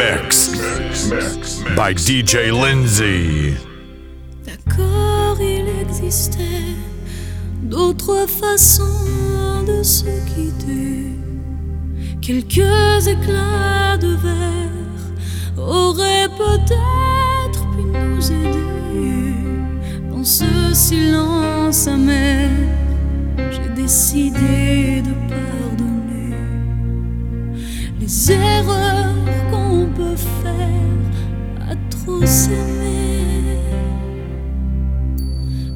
mix, by DJ Lindsay. D'accord, il existait d'autres façons de se quitter. Quelques éclats de verre auraient peut-être pu nous aider. Dans ce silence amer, j'ai décidé de pardonner les erreurs peut faire à trop s'aimer.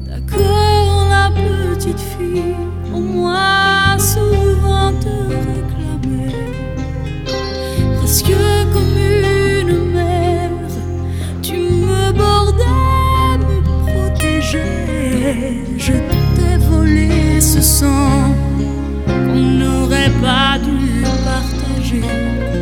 D'accord, la petite fille, au moins souvent te réclamer. Presque comme une mère, tu me bordais, me protégeais. Je t'ai volé ce sang qu'on n'aurait pas dû partager.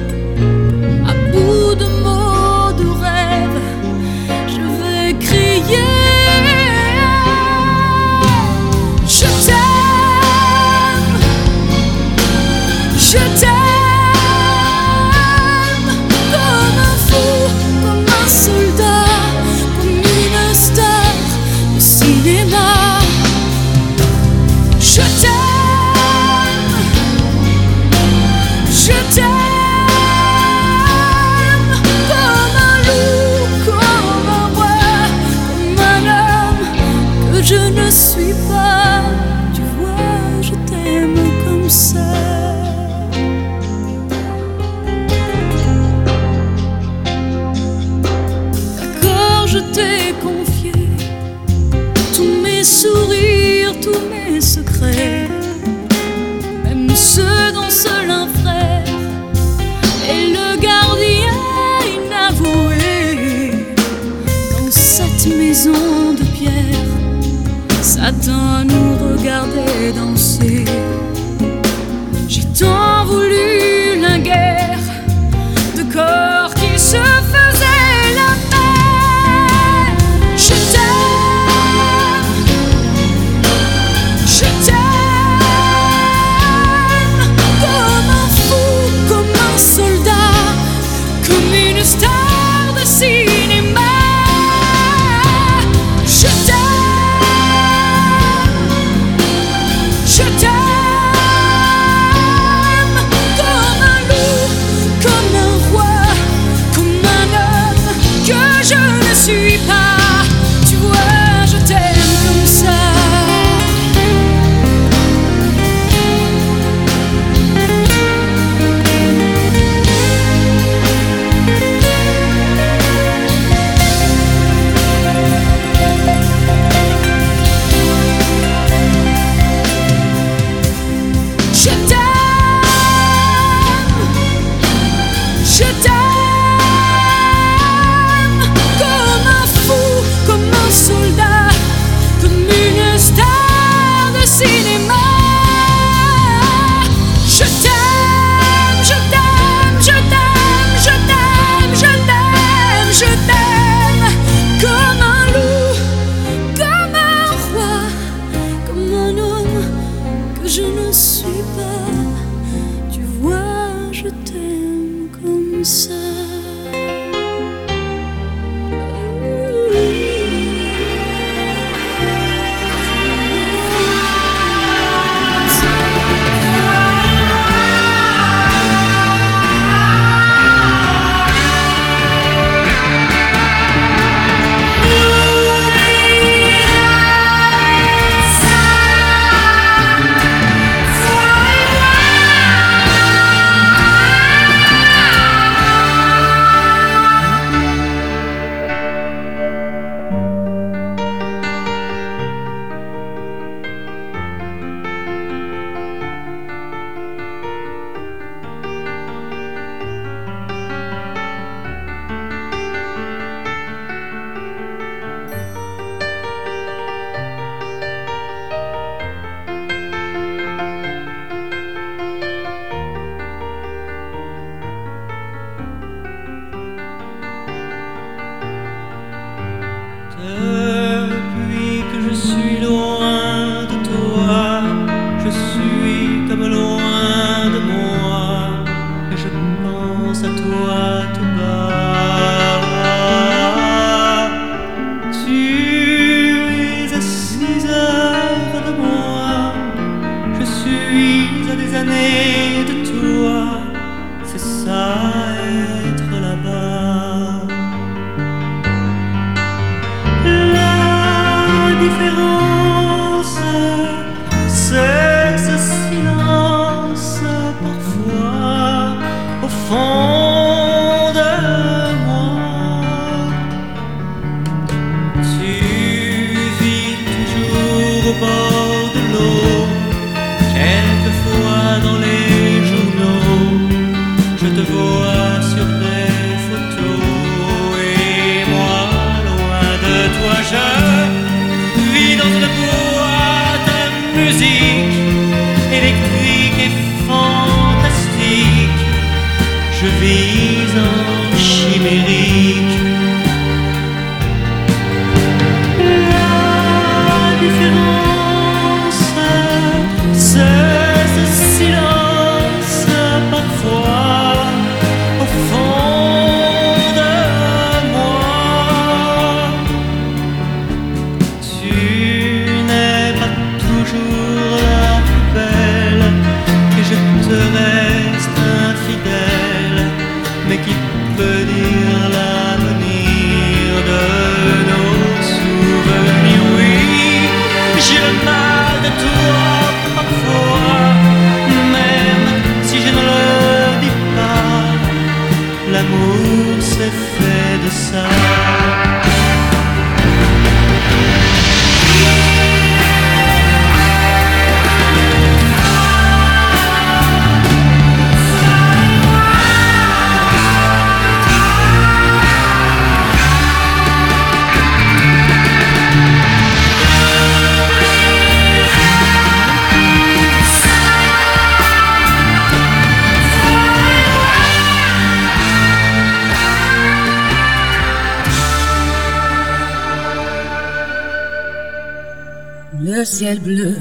Bleu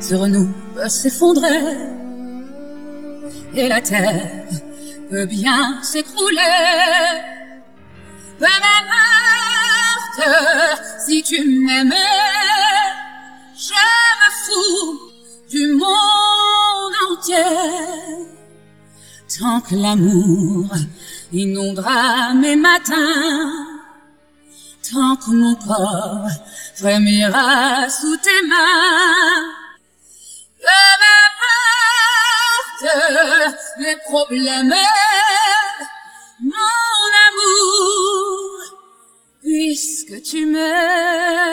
sur nous peut s'effondrer et la terre peut bien s'écrouler. Peu m'importe si tu m'aimais, je me fous du monde entier. Tant que l'amour inondera mes matins, tant que mon corps frémira sous tes mains. Peu m'importe les problèmes, mon amour, puisque tu m'aimes.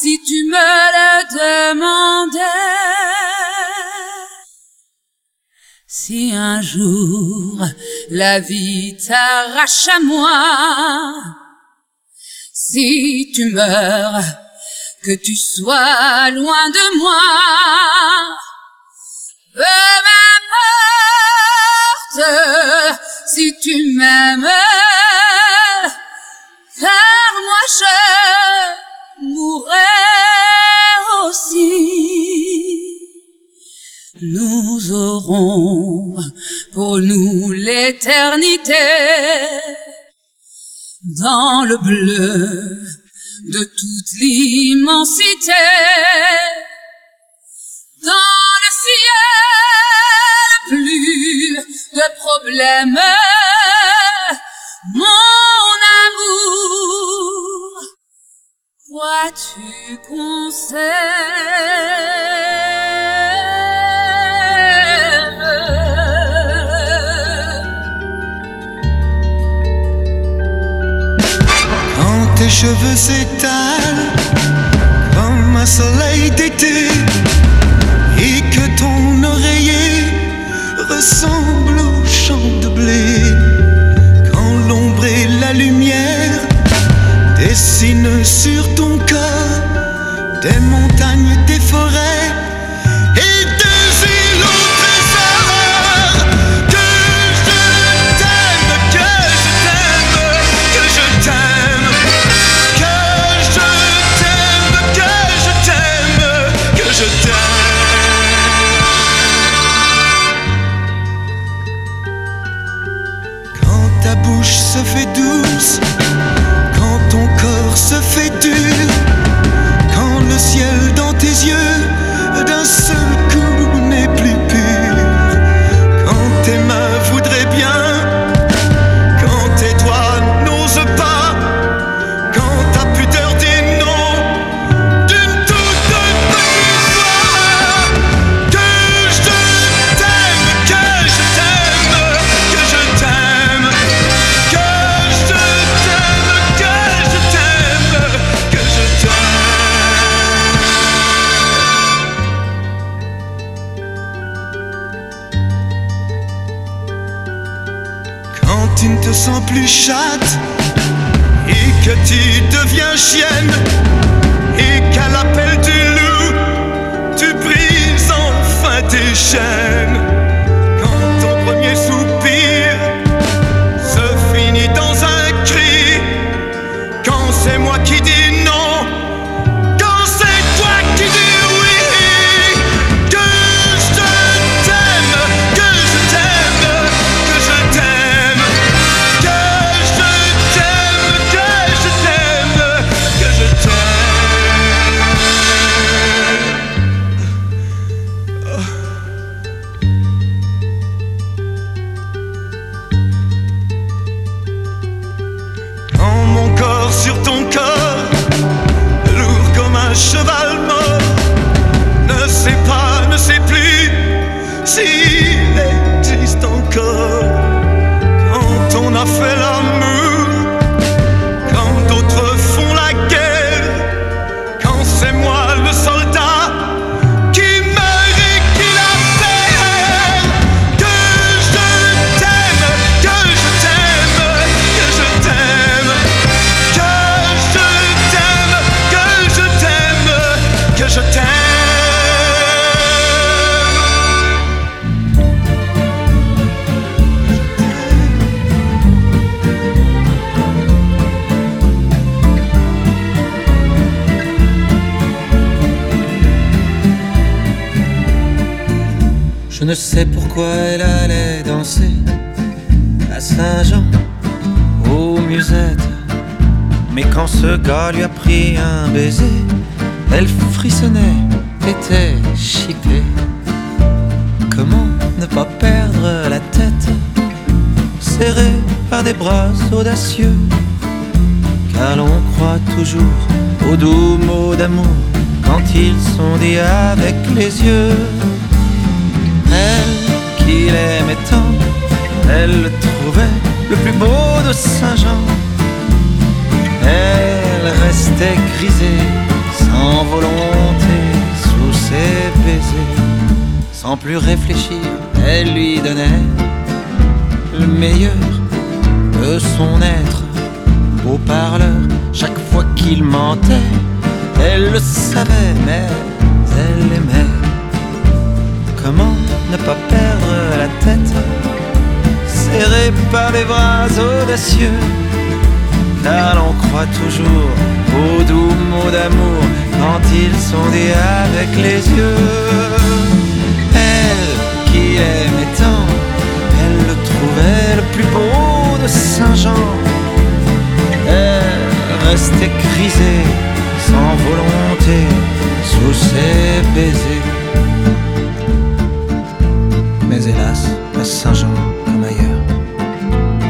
si tu me le demandais. Si un jour la vie t'arrache à moi, si tu meurs, que tu sois loin de moi, peu m'importe si tu m'aimes, car moi je aussi. Nous aurons pour nous l'éternité dans le bleu de toute l'immensité. Dans le ciel, plus de problèmes, Toi tu. Quand tes cheveux s'étalent comme un soleil d'été et que ton oreiller ressemble au chant les yeux. Elle qu'il aimait tant, elle le trouvait le plus beau de Saint-Jean. Elle restait grisée, sans volonté, sous ses baisers. Sans plus réfléchir, elle lui donnait le meilleur de son être. Au parleur, chaque fois qu'il mentait, elle le savait, mais elle aimait. Comment ne pas perdre la tête Serré par les bras audacieux Car l'on croit toujours aux doux mots d'amour Quand ils sont dits avec les yeux Elle qui aimait tant Elle le trouvait le plus beau de Saint-Jean Elle restait grisée sans volonté Sous ses baisers mais hélas, à Saint-Jean comme ailleurs,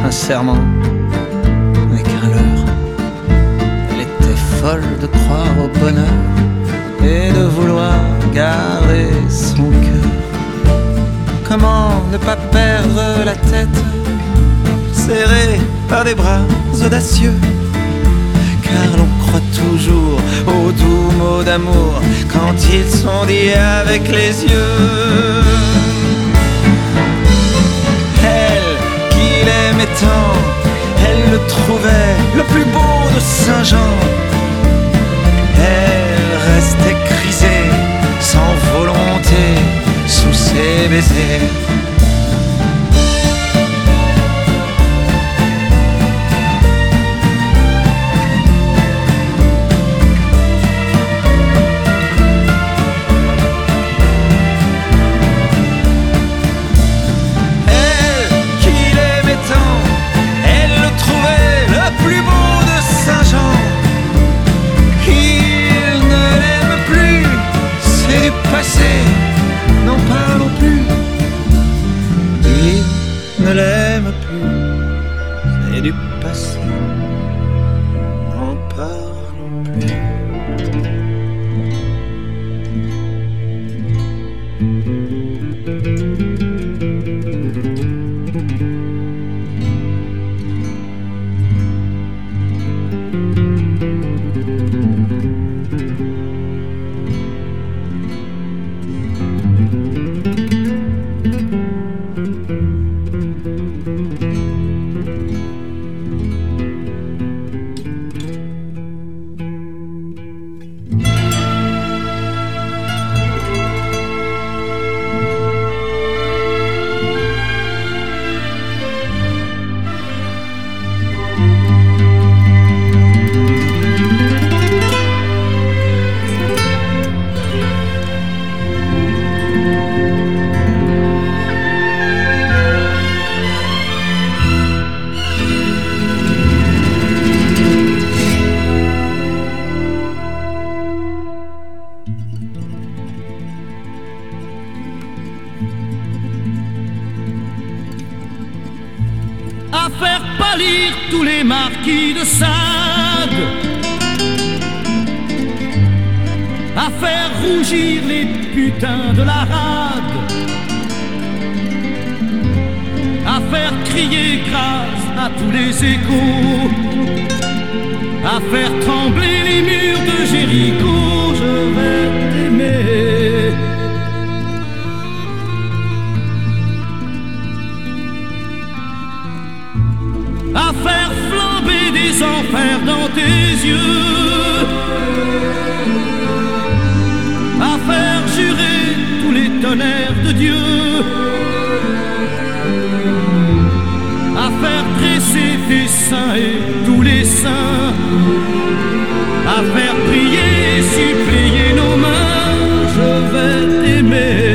un serment n'est qu'un leurre. Elle était folle de croire au bonheur et de vouloir garder son cœur. Comment ne pas perdre la tête, serrée par des bras audacieux? Car l'on croit toujours aux doux mots d'amour quand ils sont dits avec les yeux. Elle qu'il aimait tant, elle le trouvait le plus beau de Saint-Jean. Elle restait grisée, sans volonté, sous ses baisers. Marquis de Sade, à faire rougir les putains de la rade, à faire crier grâce à tous les échos, à faire trembler les murs de Jéricho, je vais t'aimer. Des enfers dans tes yeux, à faire jurer tous les tonnerres de Dieu, à faire dresser tes seins et tous les saints, à faire prier et supplier nos mains, je vais t'aimer,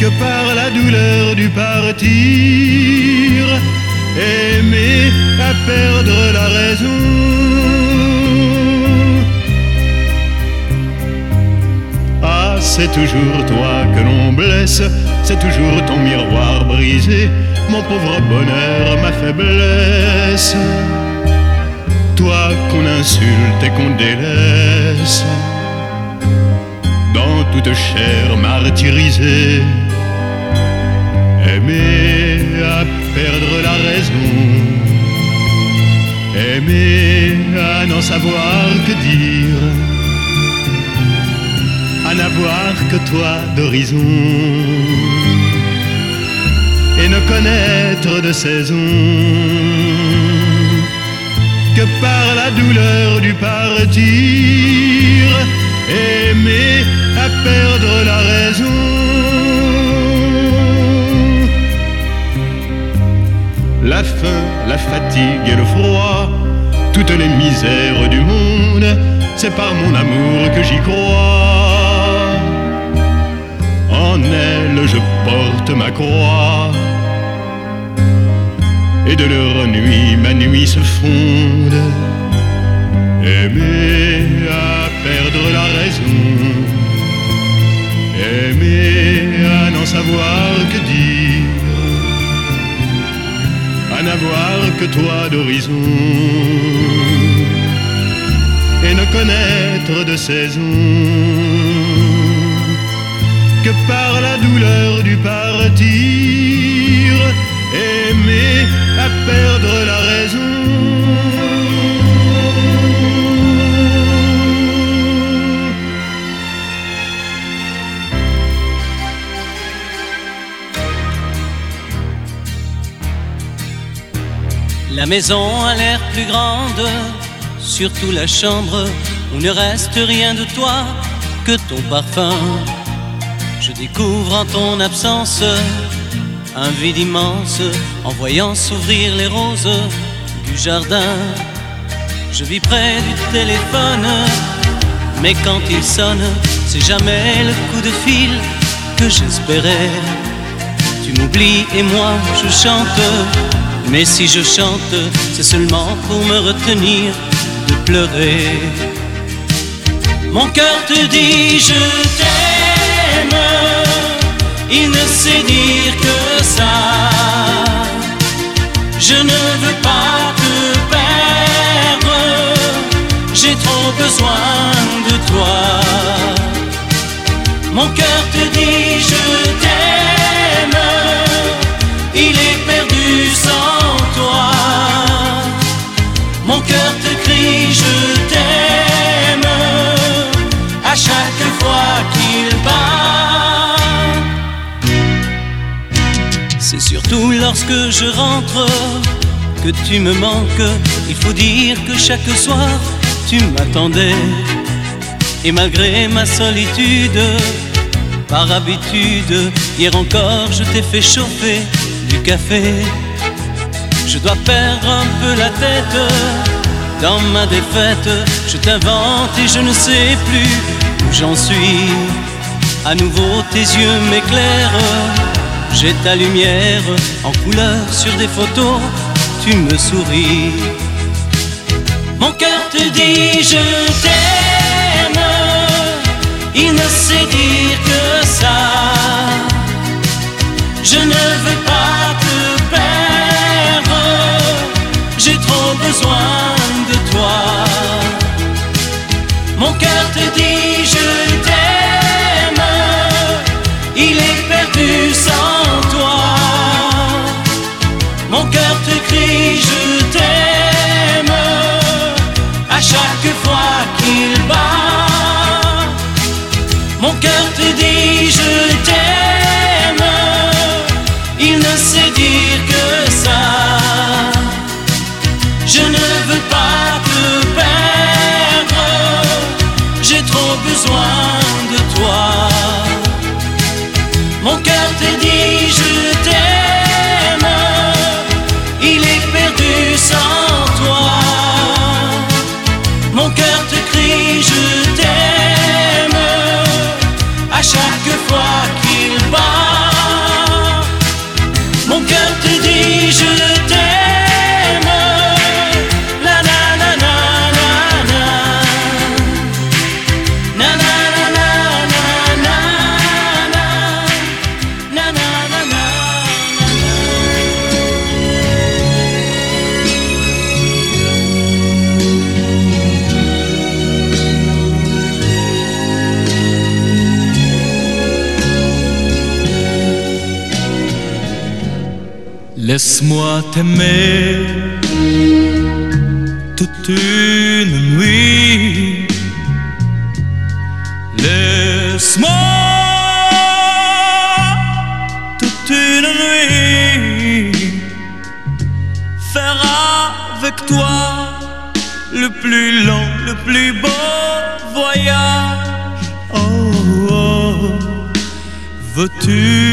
que par la douleur du partir, aimer à perdre la raison. Ah, c'est toujours toi que l'on blesse, c'est toujours ton miroir brisé, mon pauvre bonheur, ma faiblesse. Toi qu'on insulte et qu'on délaisse, toute chair martyrisée, aimer à perdre la raison, aimer à n'en savoir que dire à n'avoir que toi d'horizon et ne connaître de saison que par la douleur du partir, aimer perdre la raison. La faim, la fatigue et le froid, toutes les misères du monde, c'est par mon amour que j'y crois. En elle, je porte ma croix et de leur nuit ma nuit se fonde. Aimer à perdre la raison, aimer à n'en savoir que dire, à n'avoir que toi d'horizon et ne connaître de saison que par la douleur du partir, aimer à perdre la raison. Maison a l'air plus grande, surtout la chambre où ne reste rien de toi que ton parfum. Je découvre en ton absence un vide immense en voyant s'ouvrir les roses du jardin. Je vis près du téléphone, mais quand il sonne, c'est jamais le coup de fil que j'espérais. Tu m'oublies et moi je chante, mais si je chante, c'est seulement pour me retenir de pleurer. Mon cœur te dit je t'aime, il ne sait dire que ça. Je ne veux pas te perdre, j'ai trop besoin de toi. Mon cœur te dit je t'aime, il est je t'aime à chaque fois qu'il bat. C'est surtout lorsque je rentre que tu me manques. Il faut dire que chaque soir tu m'attendais. Et malgré ma solitude, par habitude, hier encore je t'ai fait chauffer du café. Je dois perdre un peu la tête dans ma défaite. Je t'invente et je ne sais plus où j'en suis. À nouveau tes yeux m'éclairent. J'ai ta lumière en couleur sur des photos. Tu me souris. Mon cœur te dit je t'aime. Il ne sait dire que ça. Je ne veux cœur te dit Laisse-moi t'aimer toute une nuit. Laisse-moi toute une nuit faire avec toi le plus long, le plus beau voyage. Oh, oh veux-tu?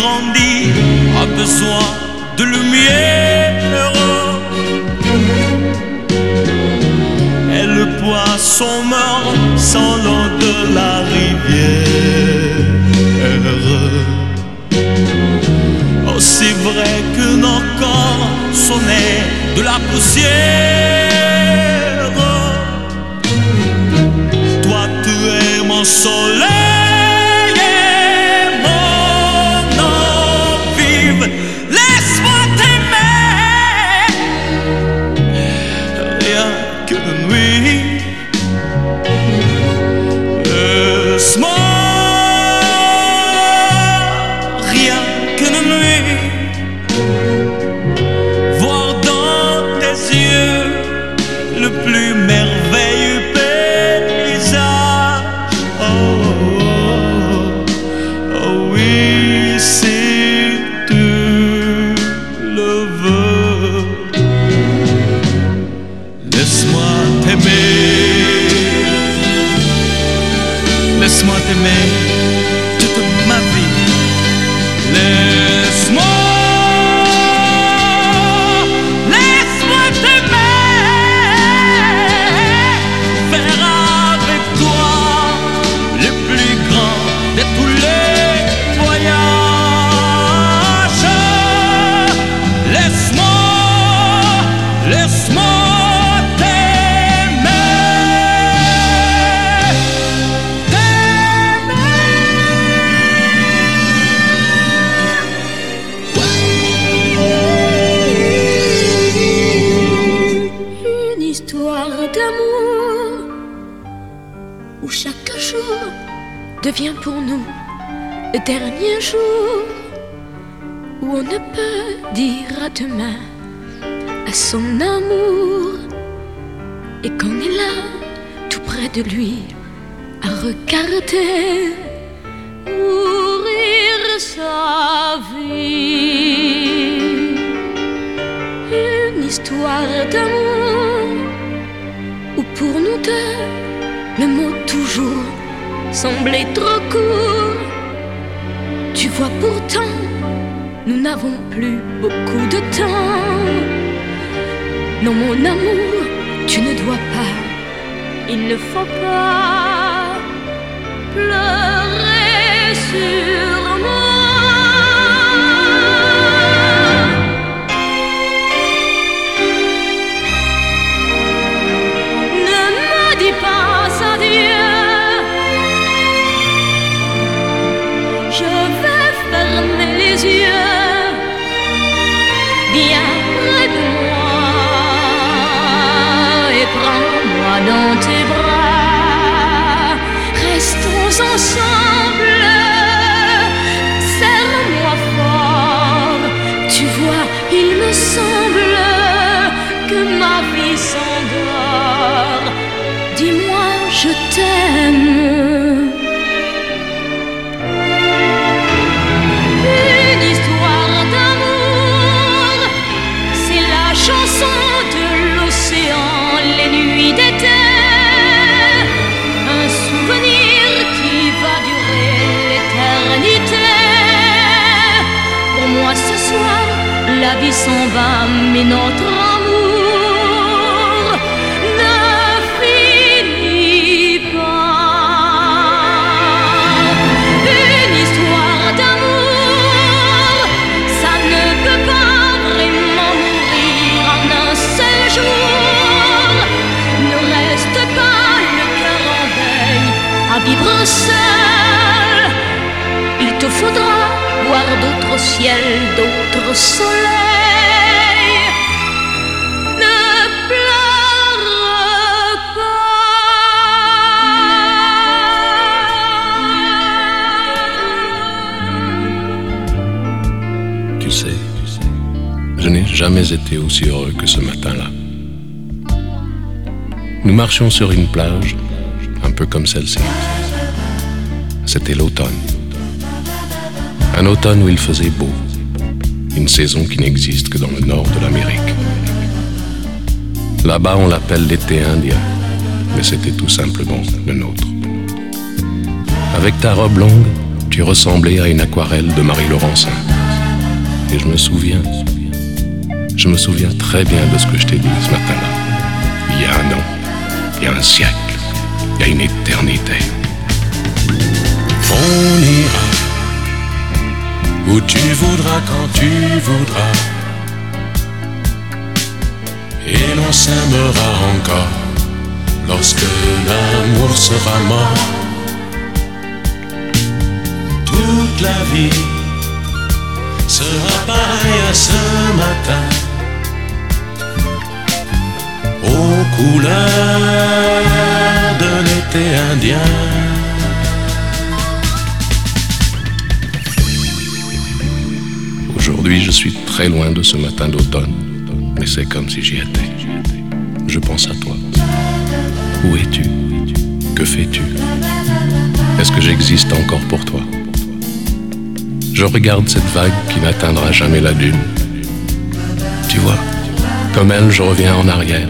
grandit a besoin de lumière. Et le poisson meurt sans l'eau de la rivière. Oh, c'est vrai que nos corps sont de la poussière. n'avons plus beaucoup de temps. Non, mon amour, tu ne dois pas, il ne faut pas. Sur une plage, un peu comme celle-ci. C'était l'automne. Un automne où il faisait beau. Une saison qui n'existe que dans le nord de l'Amérique. Là-bas, on l'appelle l'été indien, mais c'était tout simplement le nôtre. Avec ta robe longue, tu ressemblais à une aquarelle de Marie Laurencin. Et je me souviens, je me souviens très bien de ce que je t'ai dit ce matin-là. Il y a un an, il y a un siècle, il y a une éternité. On ira où tu voudras quand tu voudras. Et l'on s'aimera encore lorsque l'amour sera mort. Toute la vie sera pareille à ce matin. Aux couleurs de l'été indien. Aujourd'hui, je suis très loin de ce matin d'automne, mais c'est comme si j'y étais. Je pense à toi. Où es-tu? Que fais-tu? Est-ce que j'existe encore pour toi? Je regarde cette vague qui n'atteindra jamais la dune. Tu vois, comme elle, je reviens en arrière.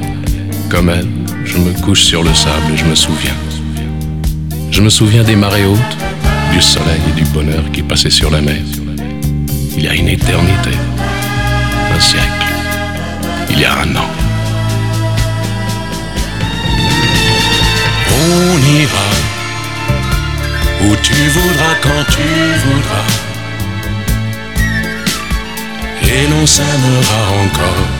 Comme elle, je me couche sur le sable et je me souviens. Je me souviens des marées hautes, du soleil et du bonheur qui passaient sur la mer il y a une éternité, un siècle, il y a un an. On ira où tu voudras quand tu voudras. Et l'on s'aimera encore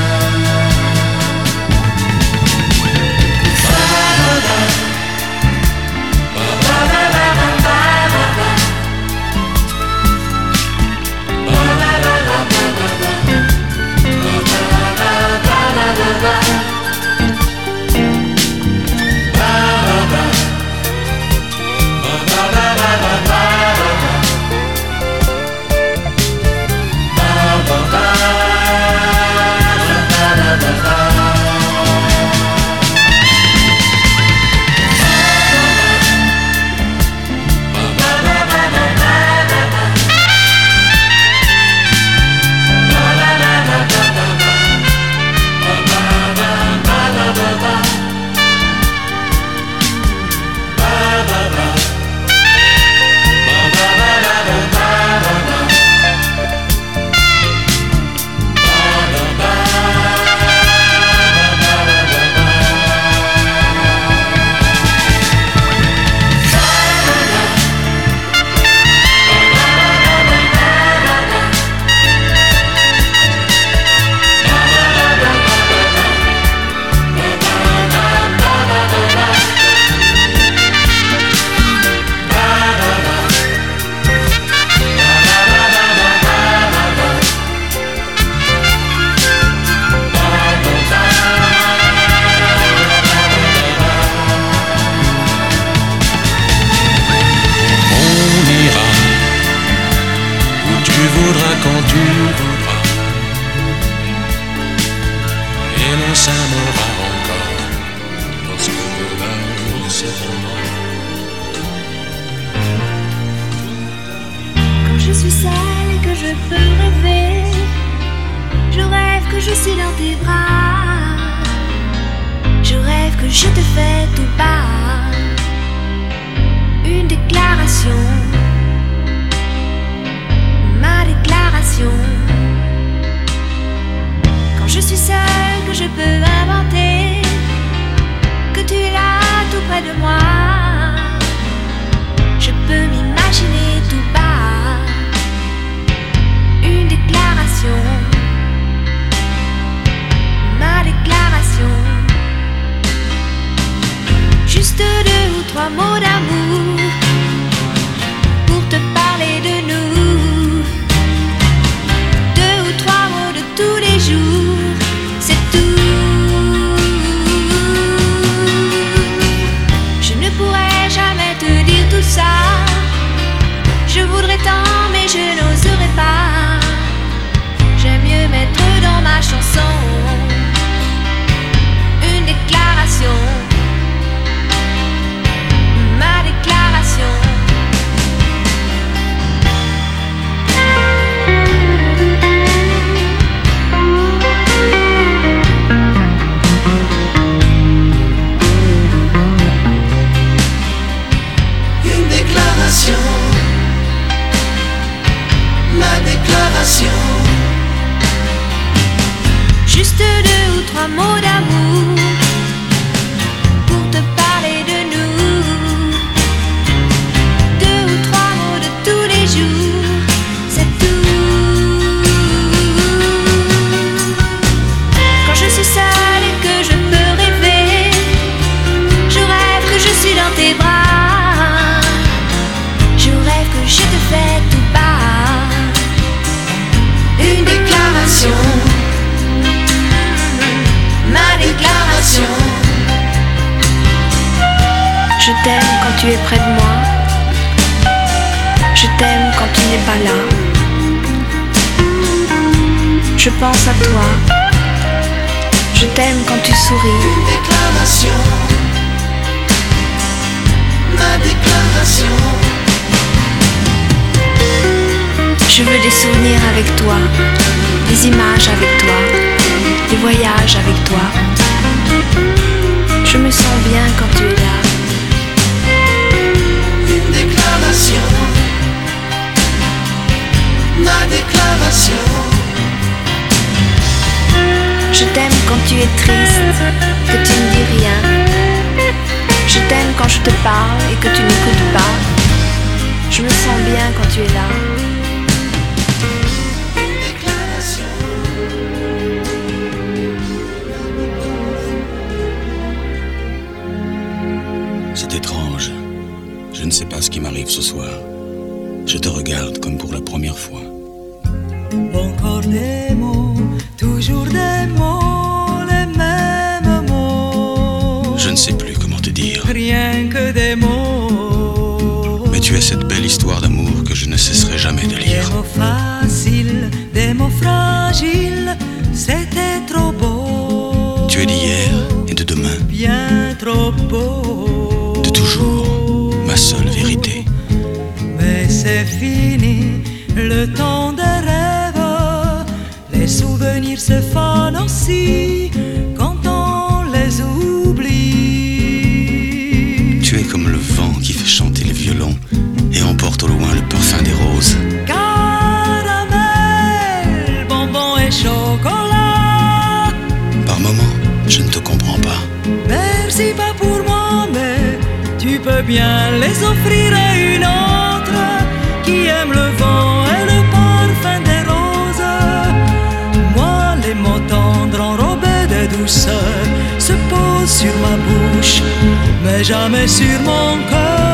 mais jamais sur mon cœur.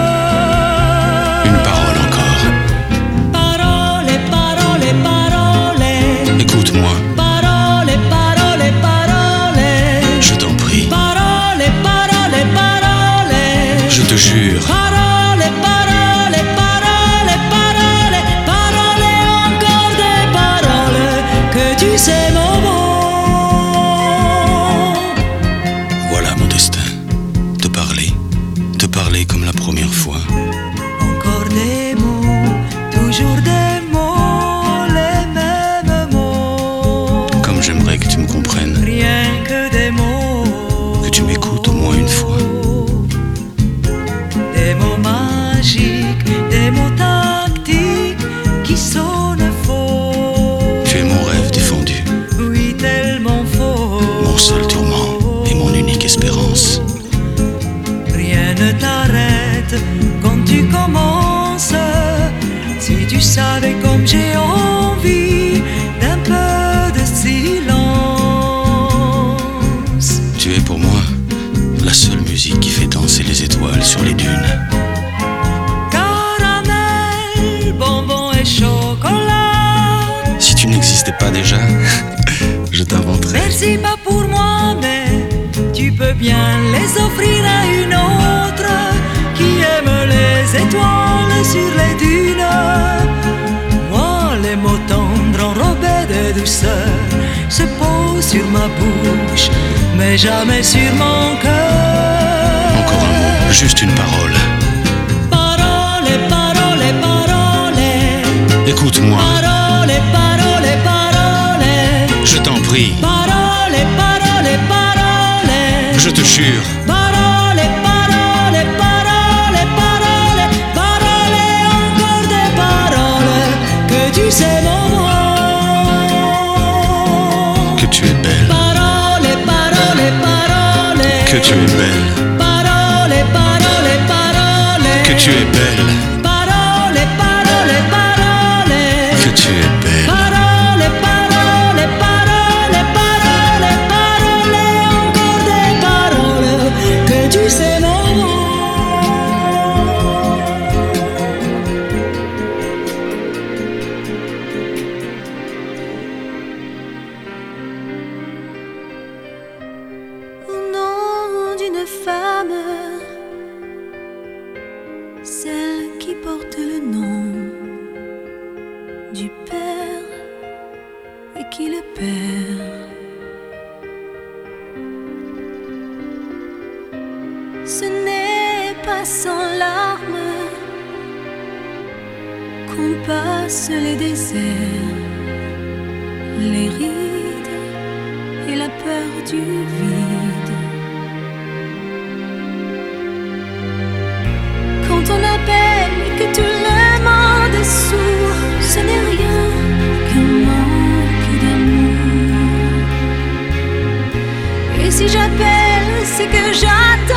bien les offrir à une autre qui aime les étoiles sur les dunes. Moi, les mots tendres enrobés de douceur se posent sur ma bouche, mais jamais sur mon cœur. Encore un mot, juste une parole. Parole, parole, parole. Écoute-moi. Parole, parole, parole. Je t'en prie. Parole, te jure. Parole, parole, parole, parole, parole, encore des paroles que tu sais. Que tu es belle. Que tu es belle. Parole, parole, parole. Que tu es belle. Parole, parole, parole. Que tu es. Si j'appelle, c'est que j'attends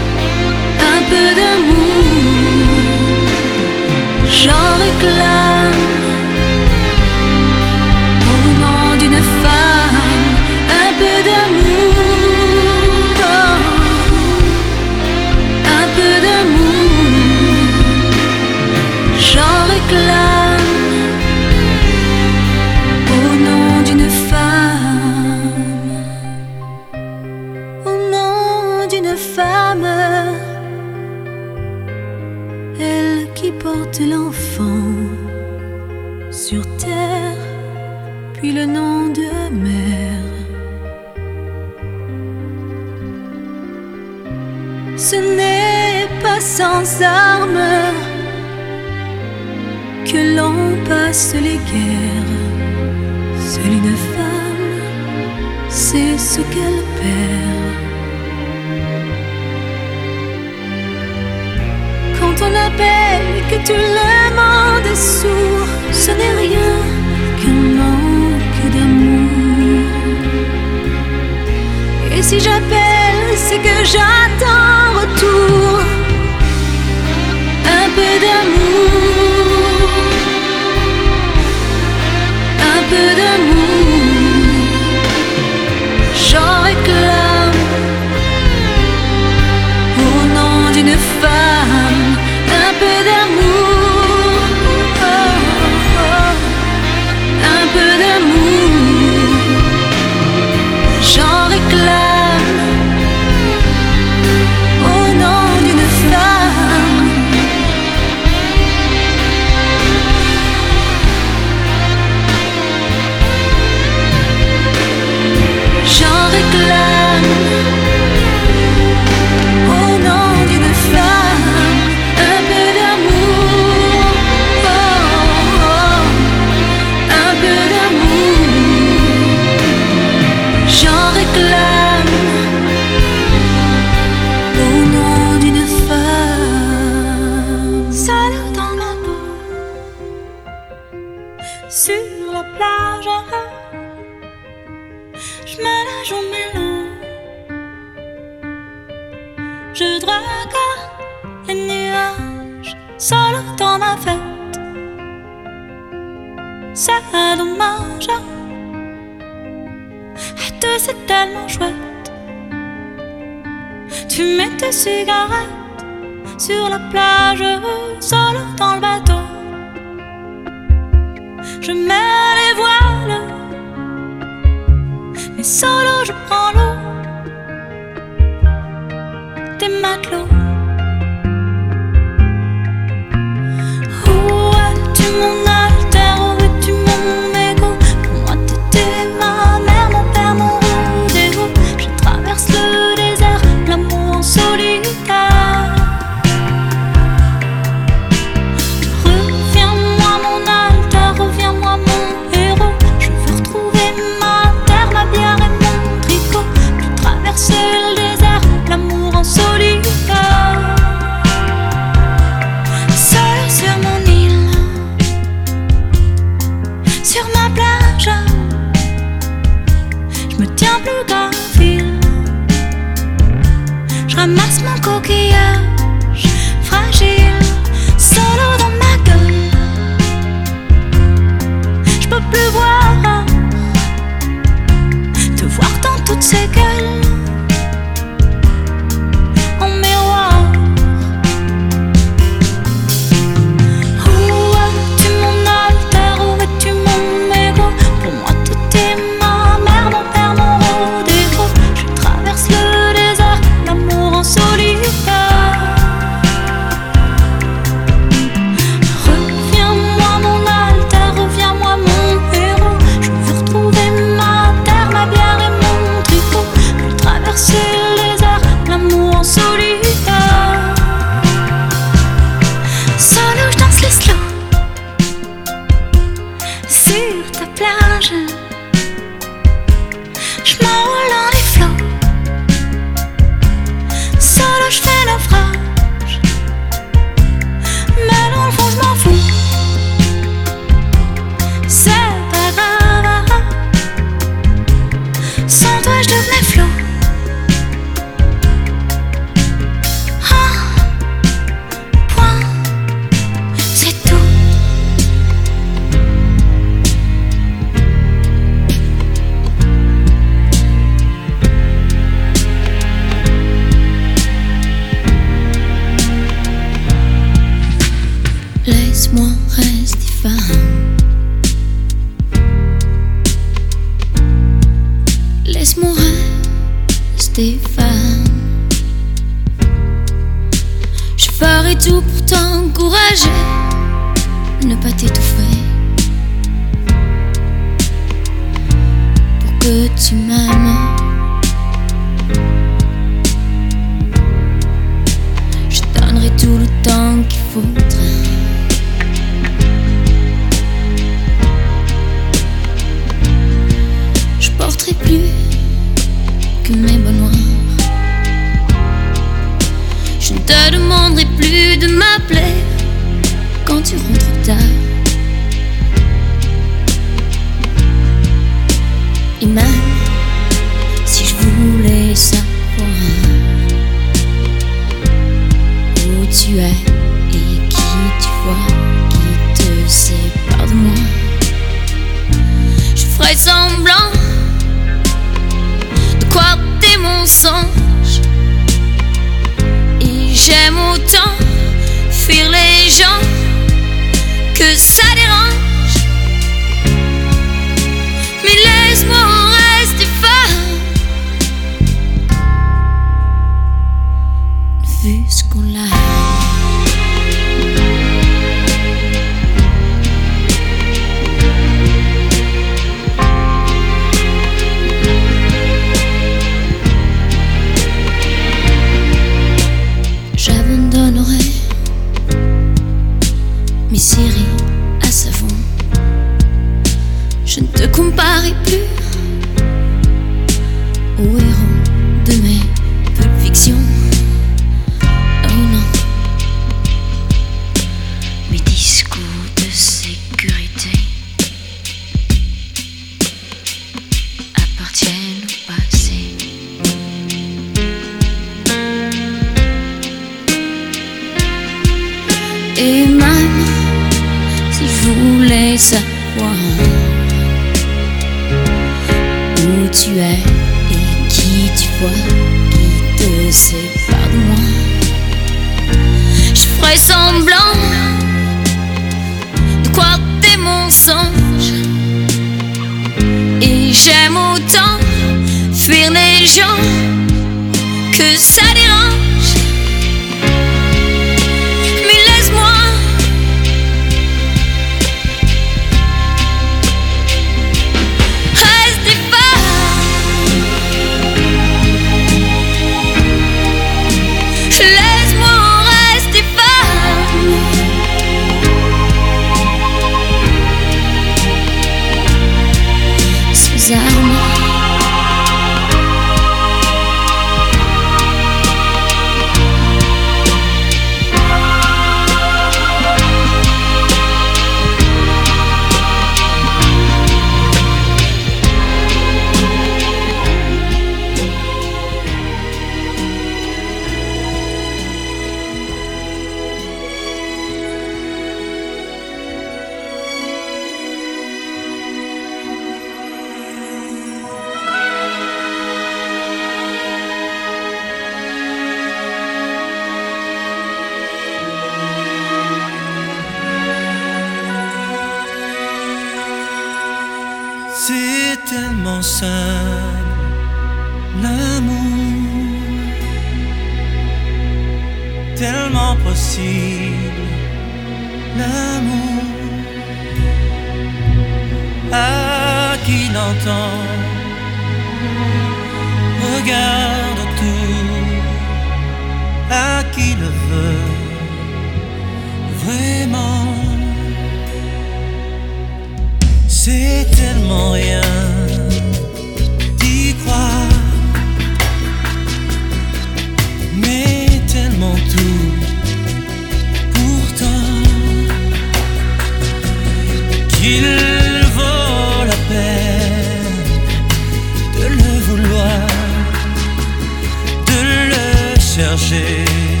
chercher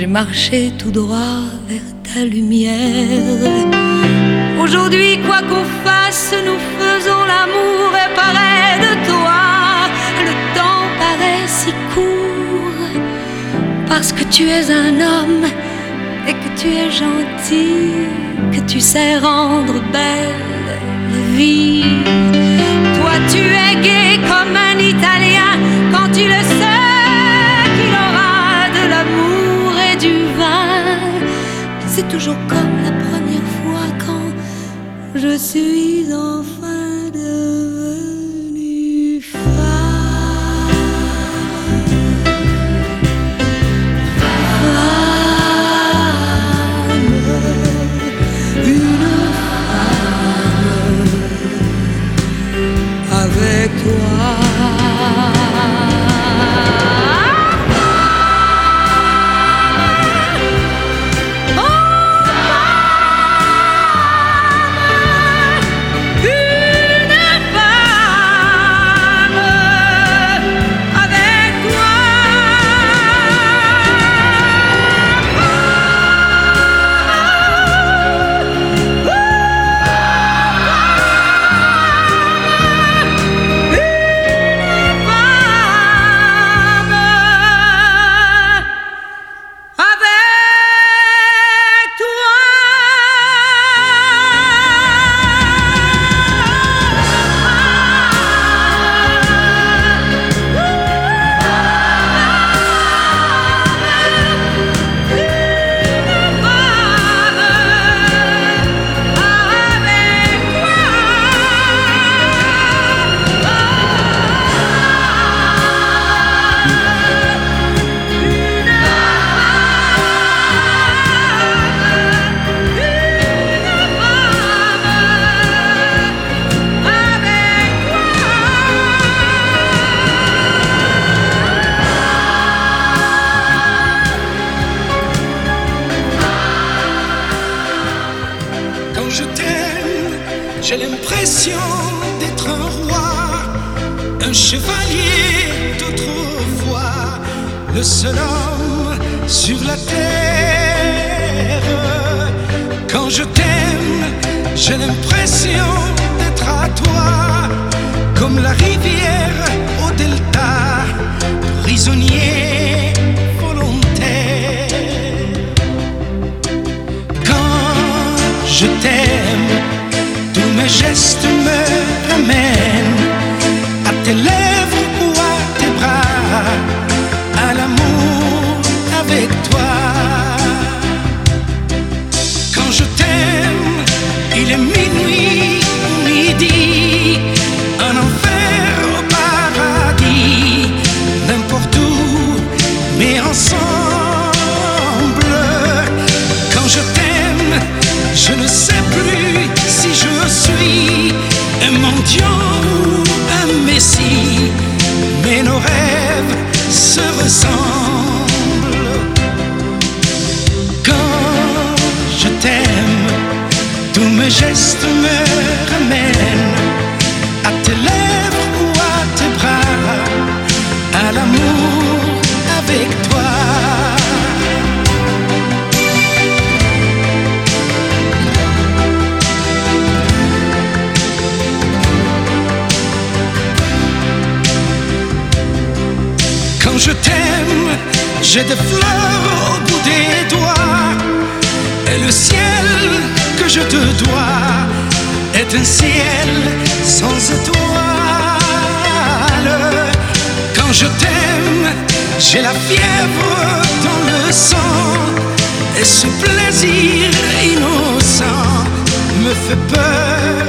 j'ai marché tout droit vers ta lumière. Aujourd'hui, quoi qu'on fasse, nous faisons l'amour et paraît de toi. Le temps paraît si court parce que tu es un homme et que tu es gentil, que tu sais rendre belle la vie. Toi, tu es gai comme un Italien quand tu le sais. toujours comme la première fois quand je suis enfant. mes gestes me ramènent à tes lèvres ou à tes bras, à l'amour avec toi. Quand je t'aime, j'ai des fleurs au bout des doigts et le ciel que je te dois est un ciel sans étoiles. Quand je t'aime, j'ai la fièvre dans le sang. Et ce plaisir innocent me fait peur,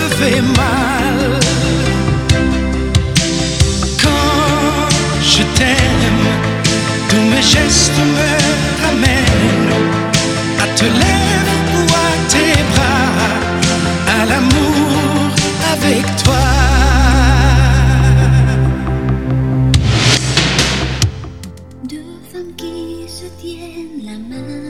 me fait mal. Quand je t'aime, tous mes gestes me ramènent à te lèver. avec toi. Deux femmes qui se tiennent la main.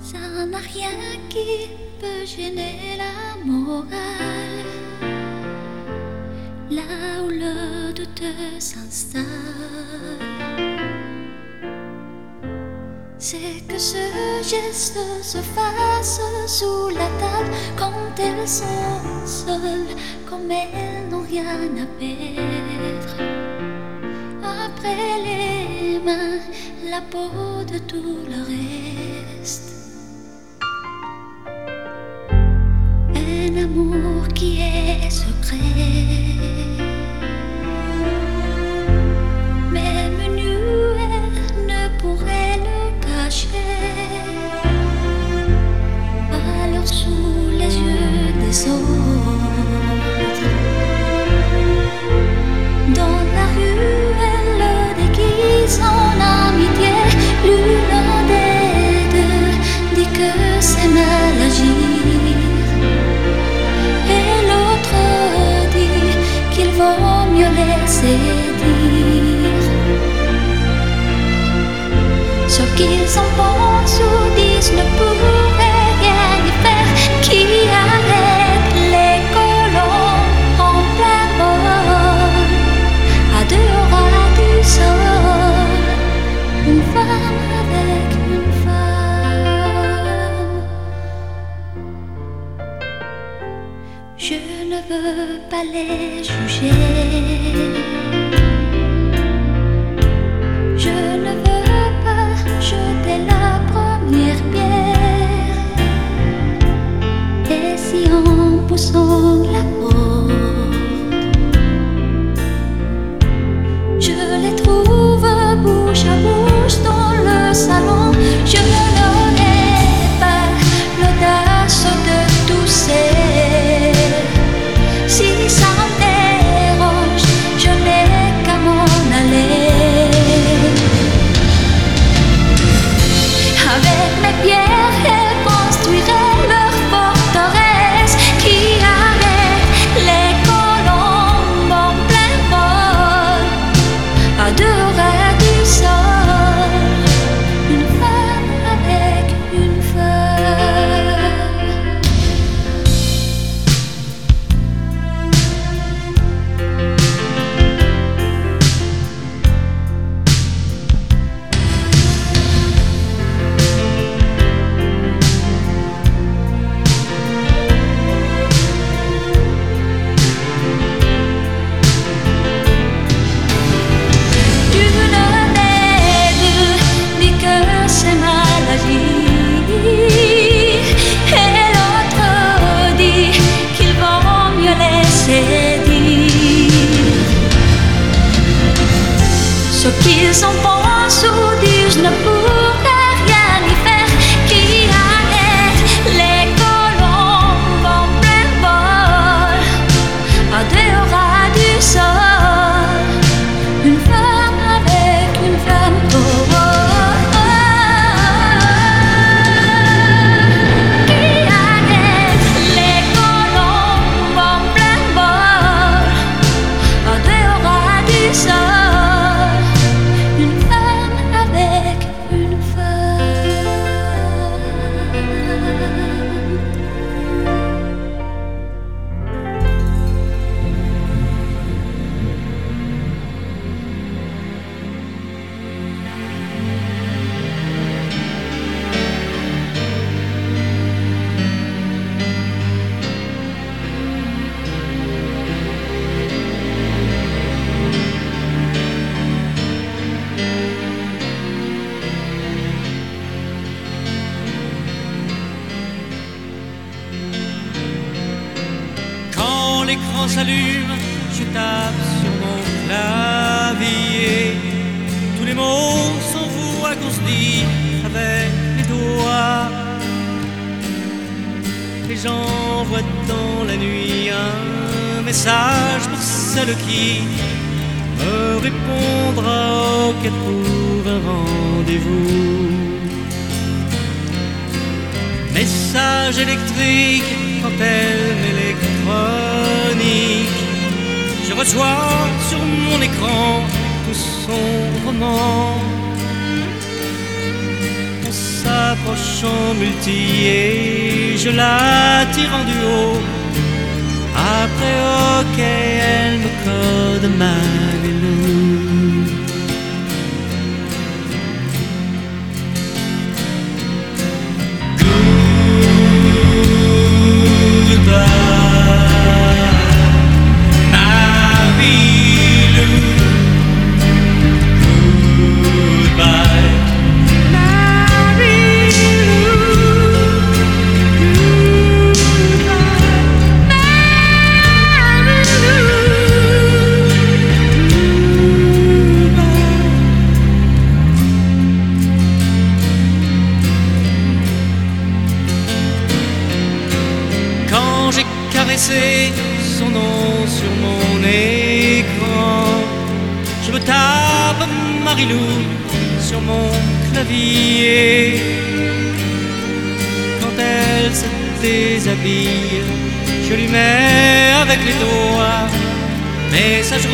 Ça n'a rien qui peut gêner la morale. Là où le doute s'installe. C'est que ce geste se fait. mais elles n'ont rien à perdre. Après les mains, la peau de tout le reste.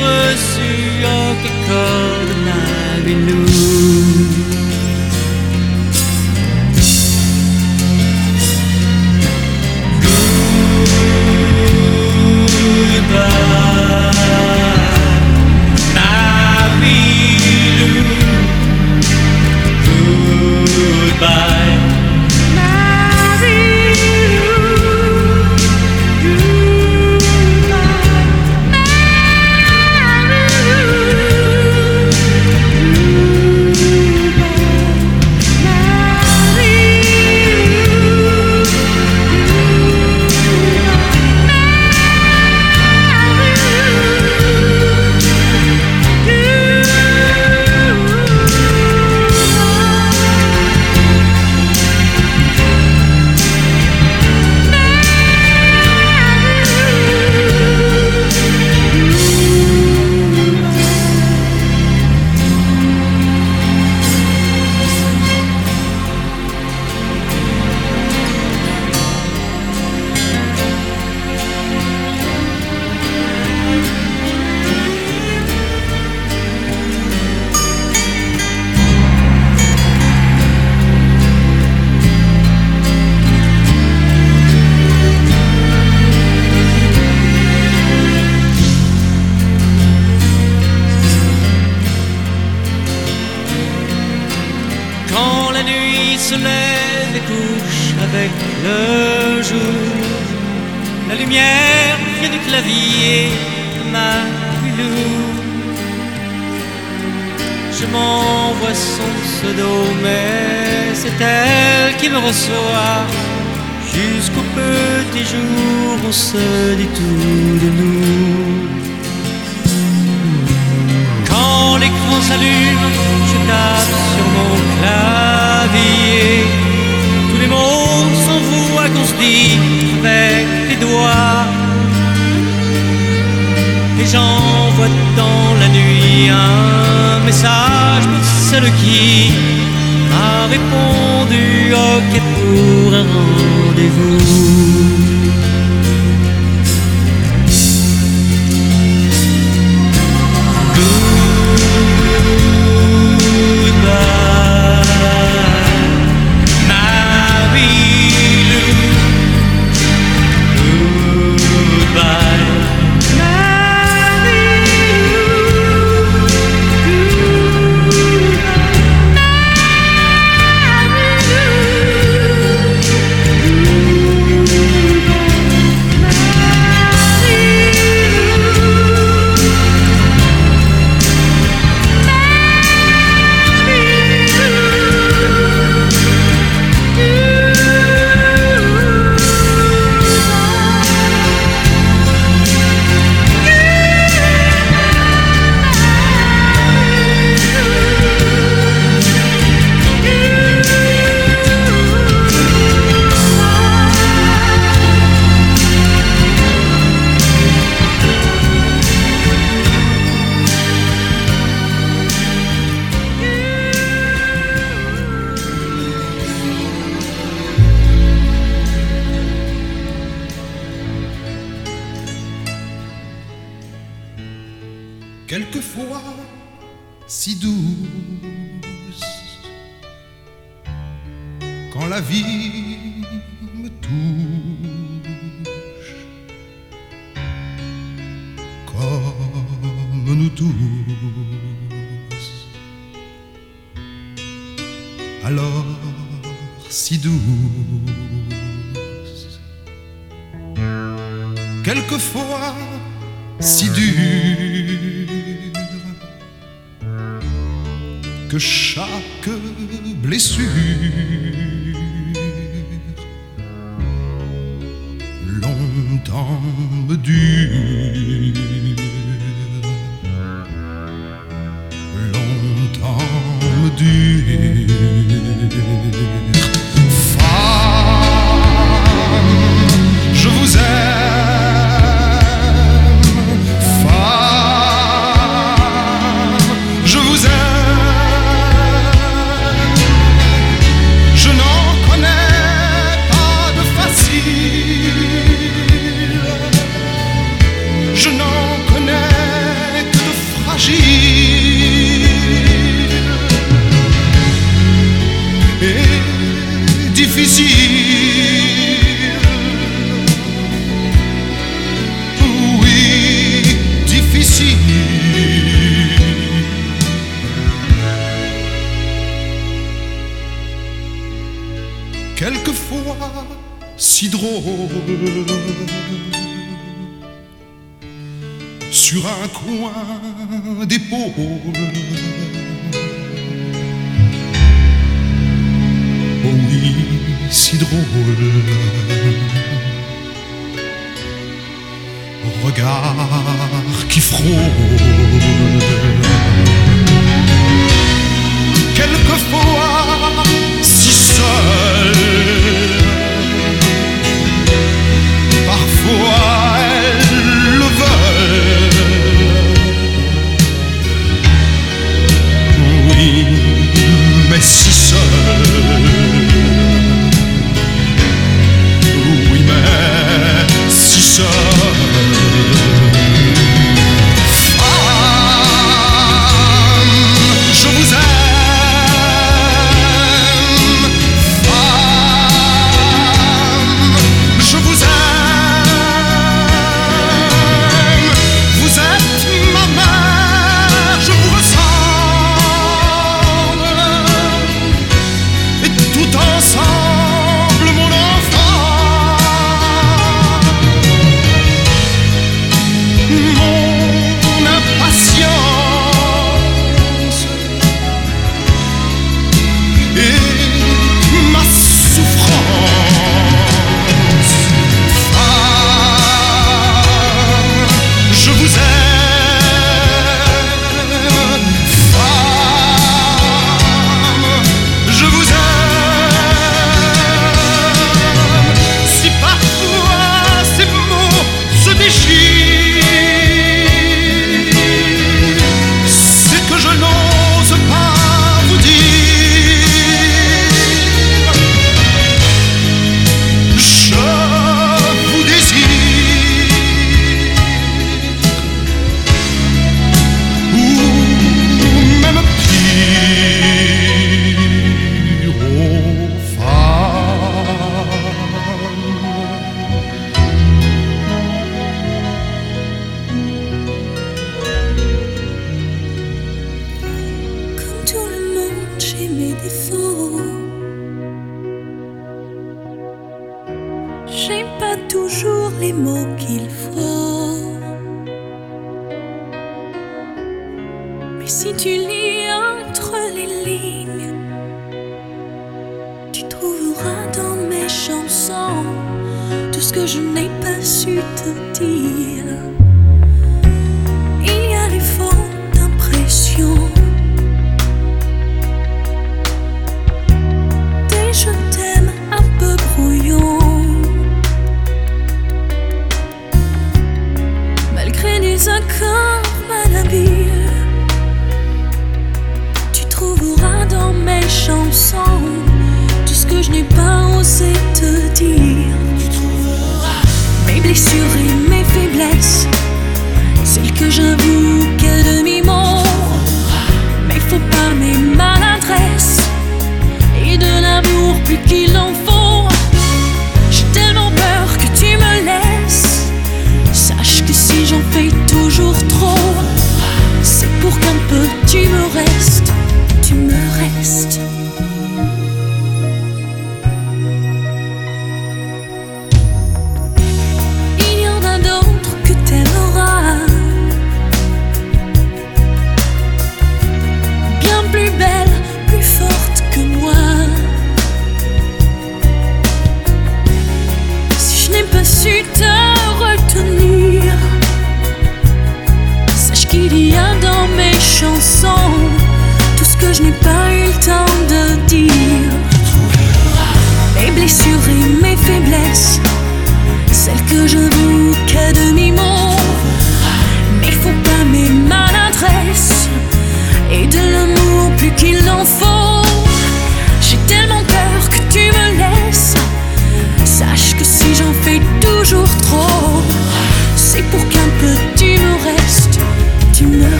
Was.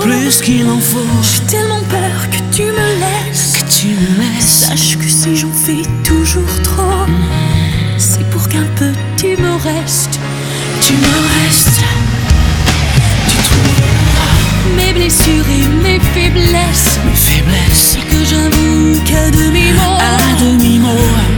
plus qu'il en faut. J'ai tellement peur que tu me laisses, que tu me laisses. Sache que si j'en fais toujours trop, c'est pour qu'un peu tu me restes, tu me restes. Tu trouves mes blessures et mes faiblesses, mes faiblesses, et que j'avoue qu'à demi mot, à demi mot.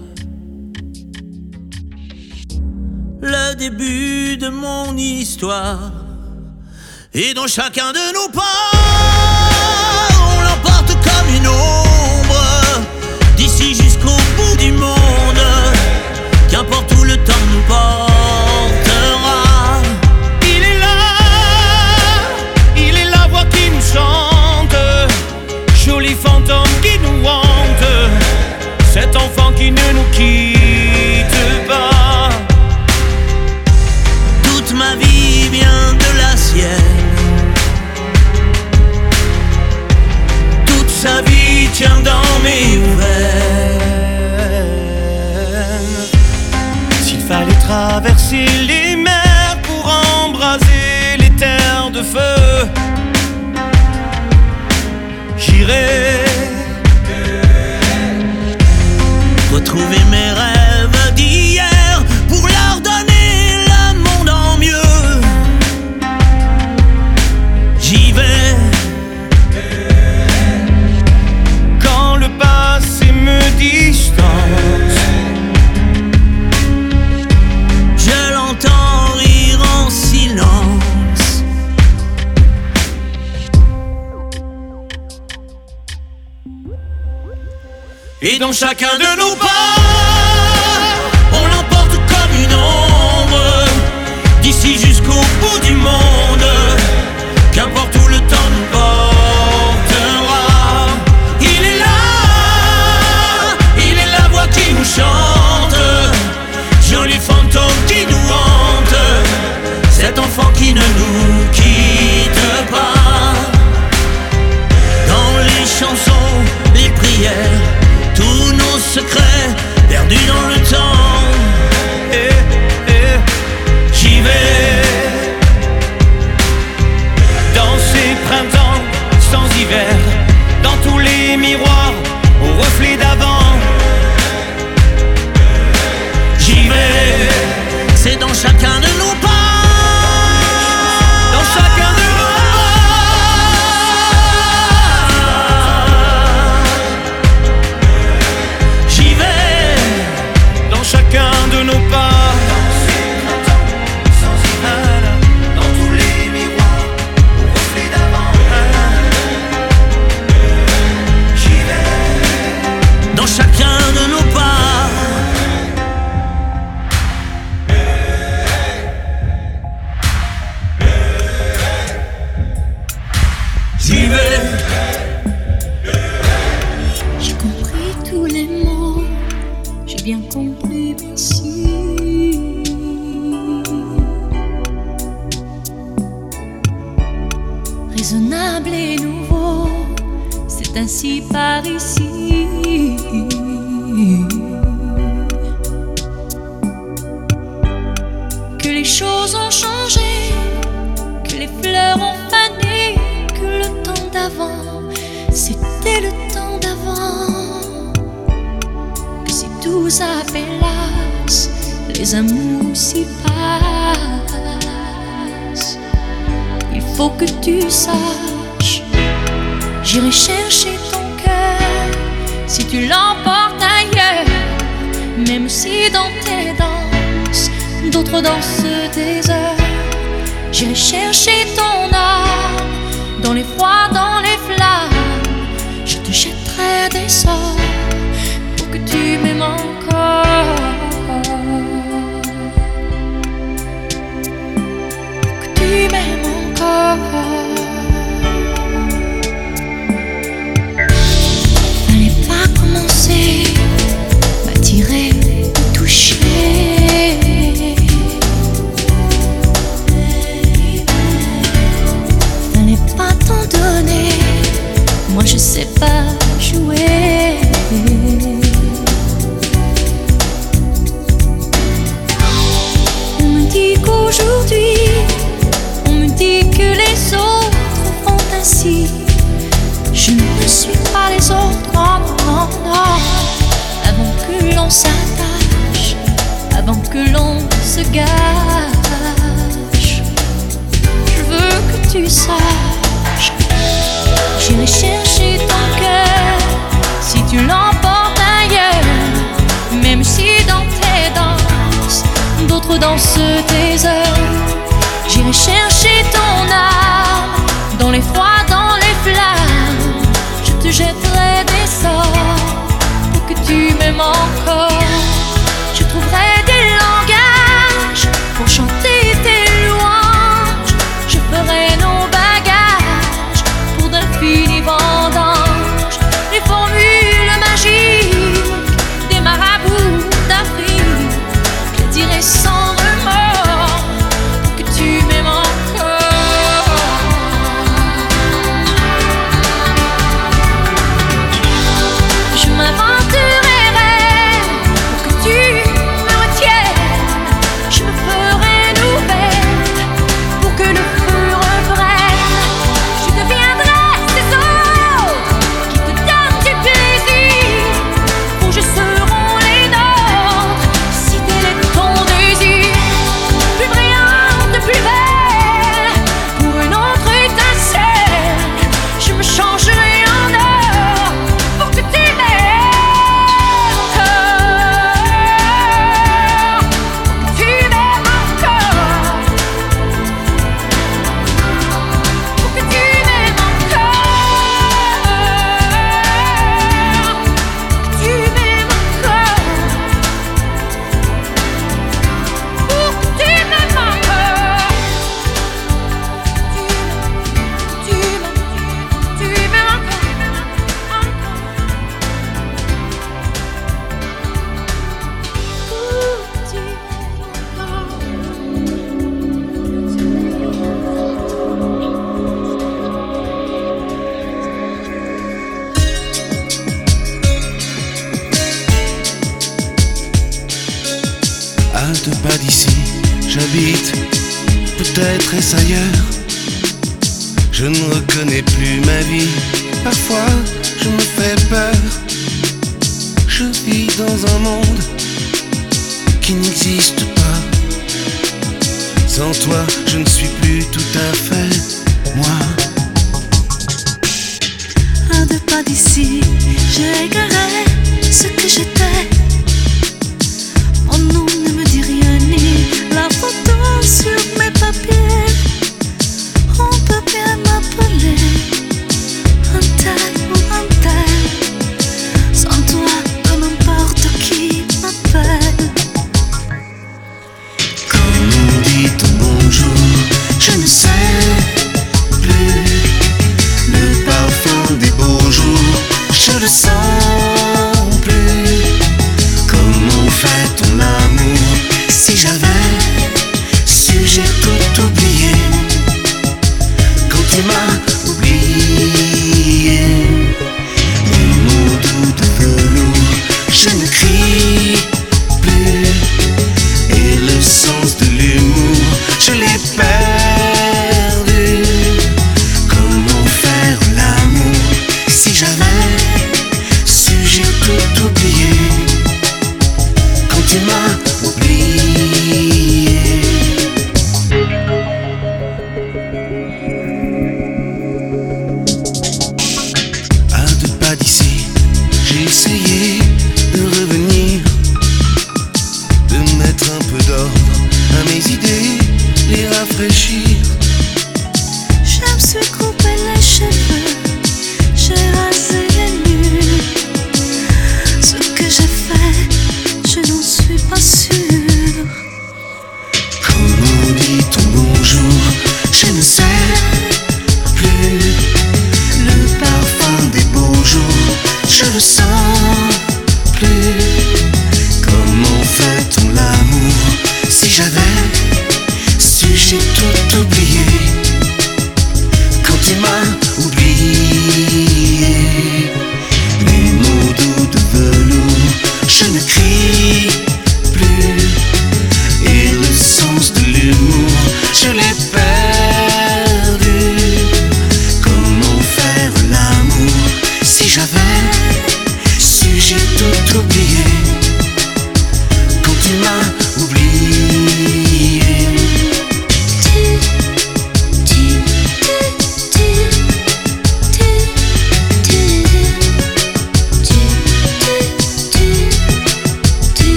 début de mon histoire. Et dans chacun de nos pas, on l'emporte comme une eau. dirait et dans chacun de nous pas. dans ce désert. J'irai chercher ton âme dans les froids, dans les flammes. Je te jetterai des sorts pour que tu m'aimes encore.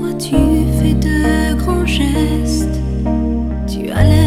Toi, tu fais de grands gestes, tu as l'air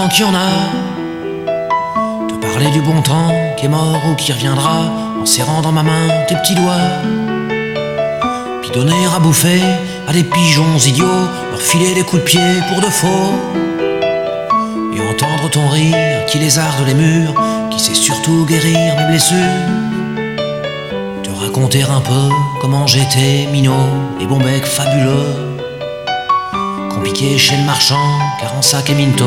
tant qu'il y en a. Te parler du bon temps qui est mort ou qui reviendra, en serrant dans ma main tes petits doigts. Puis donner à bouffer à des pigeons idiots, leur filer des coups de pied pour de faux. Et entendre ton rire qui lézarde les murs, qui sait surtout guérir mes blessures. Te raconter un peu comment j'étais minot et bon bec fabuleux. Compliqué chez le marchand, car en sac et minto,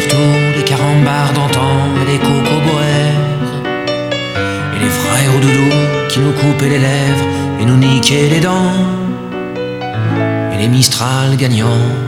surtout les carambars d'antan et les cocoboères. Et les frères au doudou qui nous coupaient les lèvres et nous niquaient les dents. Et les Mistral gagnants.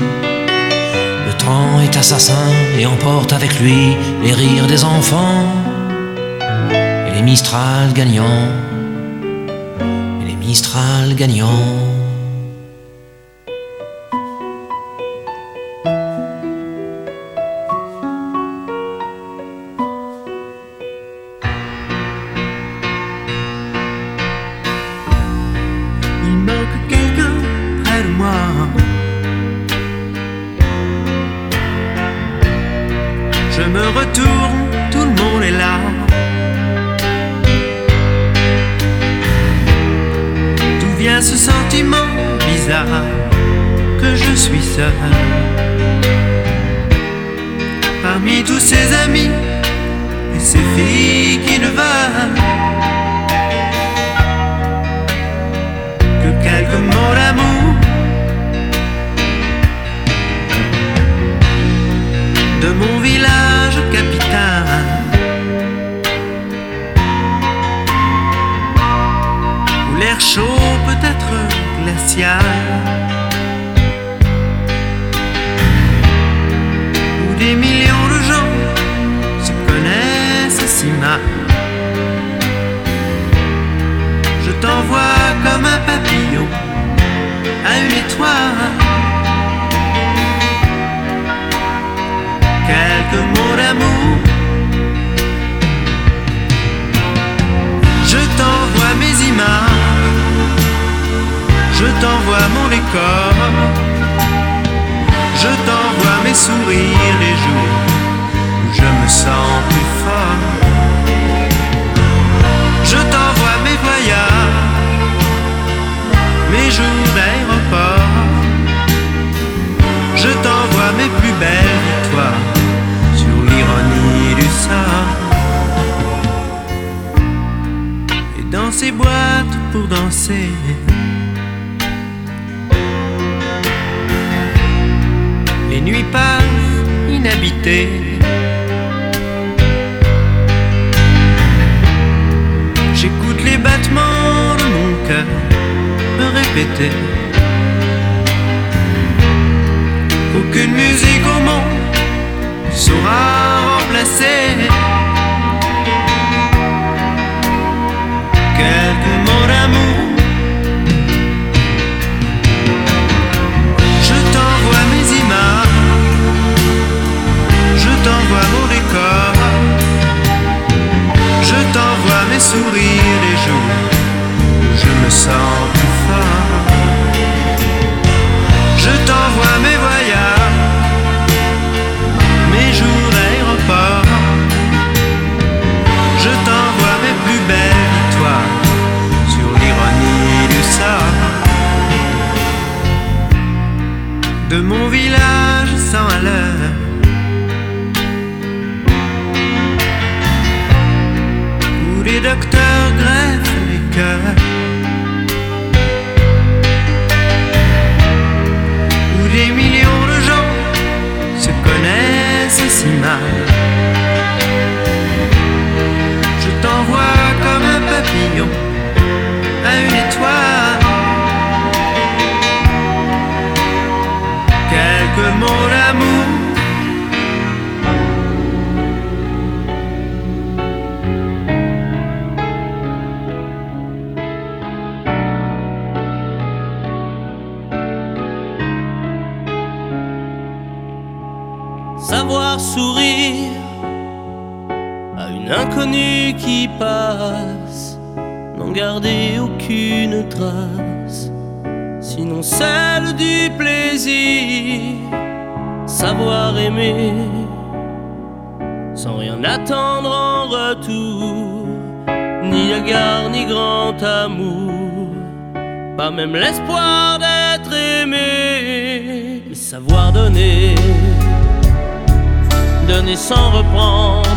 est assassin et emporte avec lui les rires des enfants et les Mistral gagnants et les Mistral gagnants. Je t'envoie mon décor. Je t'envoie mes sourires les jours où je me sens plus fort. Je t'envoie mes voyages, mes jours d'aéroport. Je t'envoie mes plus belles victoires sur l'ironie du sort. Et dans ces boîtes pour danser. Les nuits passent inhabitées. J'écoute les battements de mon cœur me répéter. Aucune musique au monde saura remplacer sourire les jours où je me sens plus fort. Je t'envoie mes voyages, mes jours d'aéroport. Je t'envoie mes plus belles victoires sur l'ironie du sort de mon village. tonight. Qui passe, n'en garder aucune trace, sinon celle du plaisir. Savoir aimer sans rien attendre en retour, ni égard ni grand amour, pas même l'espoir d'être aimé, mais savoir donner. Donner sans reprendre,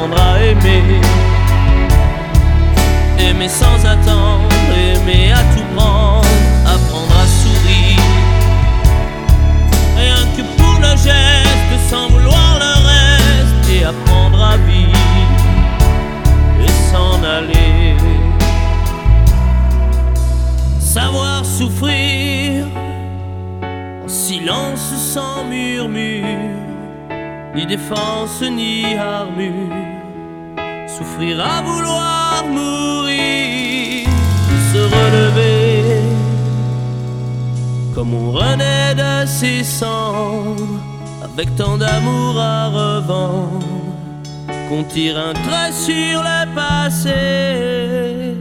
Apprendre à aimer. Aimer sans attendre, aimer à tout prendre, apprendre à sourire. Rien que pour le geste, sans vouloir le reste, et apprendre à vivre et s'en aller. Savoir souffrir en silence sans murmure, ni défense ni armure. Souffrir à vouloir mourir, se relever, comme on renaît de ses cendres, avec tant d'amour à revendre, qu'on tire un trait sur le passé,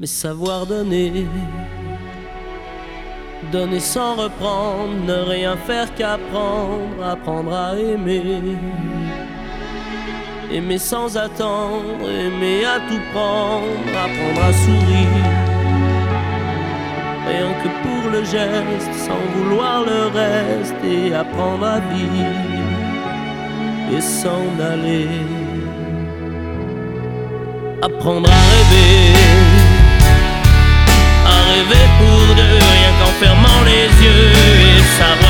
mais savoir donner donner sans reprendre, ne rien faire qu'apprendre, apprendre à aimer. Aimer sans attendre, aimer à tout prendre, apprendre à sourire. Rien que pour le geste, sans vouloir le reste, et apprendre à vivre et s'en aller. Apprendre à rêver à rêver pour deux, rien qu'en fermant les yeux et savoir